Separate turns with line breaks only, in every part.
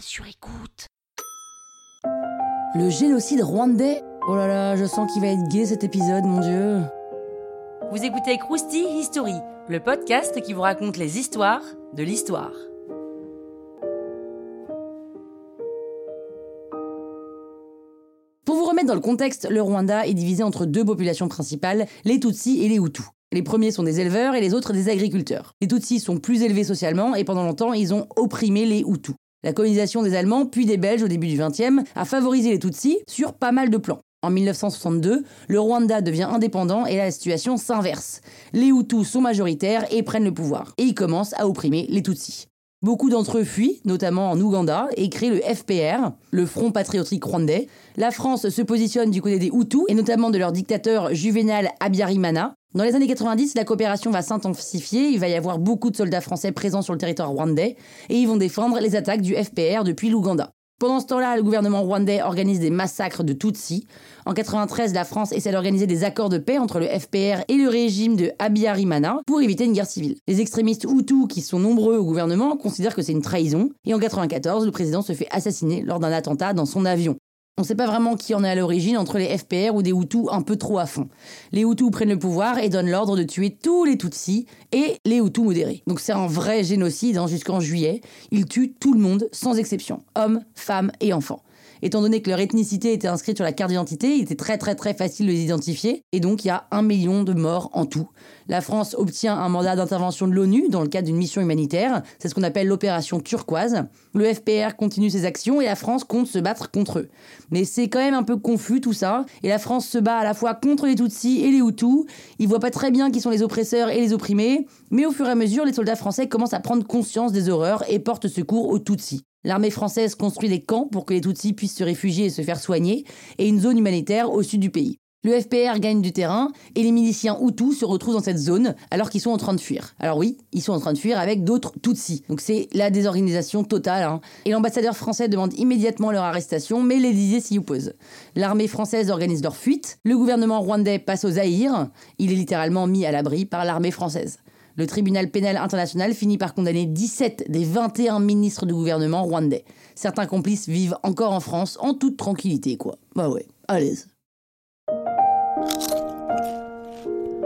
sur écoute.
Le génocide rwandais Oh là là, je sens qu'il va être gay cet épisode, mon dieu.
Vous écoutez Krusty History, le podcast qui vous raconte les histoires de l'histoire.
Pour vous remettre dans le contexte, le Rwanda est divisé entre deux populations principales, les Tutsis et les Hutus. Les premiers sont des éleveurs et les autres des agriculteurs. Les Tutsis sont plus élevés socialement et pendant longtemps, ils ont opprimé les Hutus. La colonisation des Allemands puis des Belges au début du XXe a favorisé les Tutsis sur pas mal de plans. En 1962, le Rwanda devient indépendant et la situation s'inverse. Les Hutus sont majoritaires et prennent le pouvoir. Et ils commencent à opprimer les Tutsis. Beaucoup d'entre eux fuient, notamment en Ouganda, et créent le FPR, le Front Patriotique Rwandais. La France se positionne du côté des Hutus, et notamment de leur dictateur Juvenal Abiyarimana. Dans les années 90, la coopération va s'intensifier, il va y avoir beaucoup de soldats français présents sur le territoire rwandais, et ils vont défendre les attaques du FPR depuis l'Ouganda. Pendant ce temps-là, le gouvernement rwandais organise des massacres de Tutsis. En 93, la France essaie d'organiser des accords de paix entre le FPR et le régime de Abiyarimana pour éviter une guerre civile. Les extrémistes Hutus, qui sont nombreux au gouvernement, considèrent que c'est une trahison. Et en 94, le président se fait assassiner lors d'un attentat dans son avion. On ne sait pas vraiment qui en est à l'origine entre les FPR ou des Hutus un peu trop à fond. Les Hutus prennent le pouvoir et donnent l'ordre de tuer tous les Tutsis et les Hutus modérés. Donc c'est un vrai génocide hein, jusqu'en juillet. Ils tuent tout le monde sans exception, hommes, femmes et enfants. Étant donné que leur ethnicité était inscrite sur la carte d'identité, il était très très très facile de les identifier. Et donc il y a un million de morts en tout. La France obtient un mandat d'intervention de l'ONU dans le cadre d'une mission humanitaire. C'est ce qu'on appelle l'opération turquoise. Le FPR continue ses actions et la France compte se battre contre eux. Mais c'est quand même un peu confus tout ça. Et la France se bat à la fois contre les Tutsis et les Hutus. Ils voient pas très bien qui sont les oppresseurs et les opprimés. Mais au fur et à mesure, les soldats français commencent à prendre conscience des horreurs et portent secours aux Tutsis. L'armée française construit des camps pour que les Tutsis puissent se réfugier et se faire soigner, et une zone humanitaire au sud du pays. Le FPR gagne du terrain et les miliciens Hutus se retrouvent dans cette zone alors qu'ils sont en train de fuir. Alors oui, ils sont en train de fuir avec d'autres Tutsis. Donc c'est la désorganisation totale. Hein. Et l'ambassadeur français demande immédiatement leur arrestation, mais l'Élysée s'y oppose. L'armée française organise leur fuite. Le gouvernement rwandais passe aux Zaïre. Il est littéralement mis à l'abri par l'armée française. Le tribunal pénal international finit par condamner 17 des 21 ministres du gouvernement rwandais. Certains complices vivent encore en France en toute tranquillité, quoi. Bah ouais, à l'aise.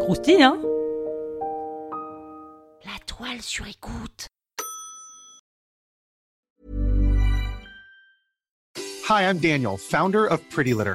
Croustille, hein? La toile sur écoute.
Hi, I'm Daniel, founder of Pretty Litter.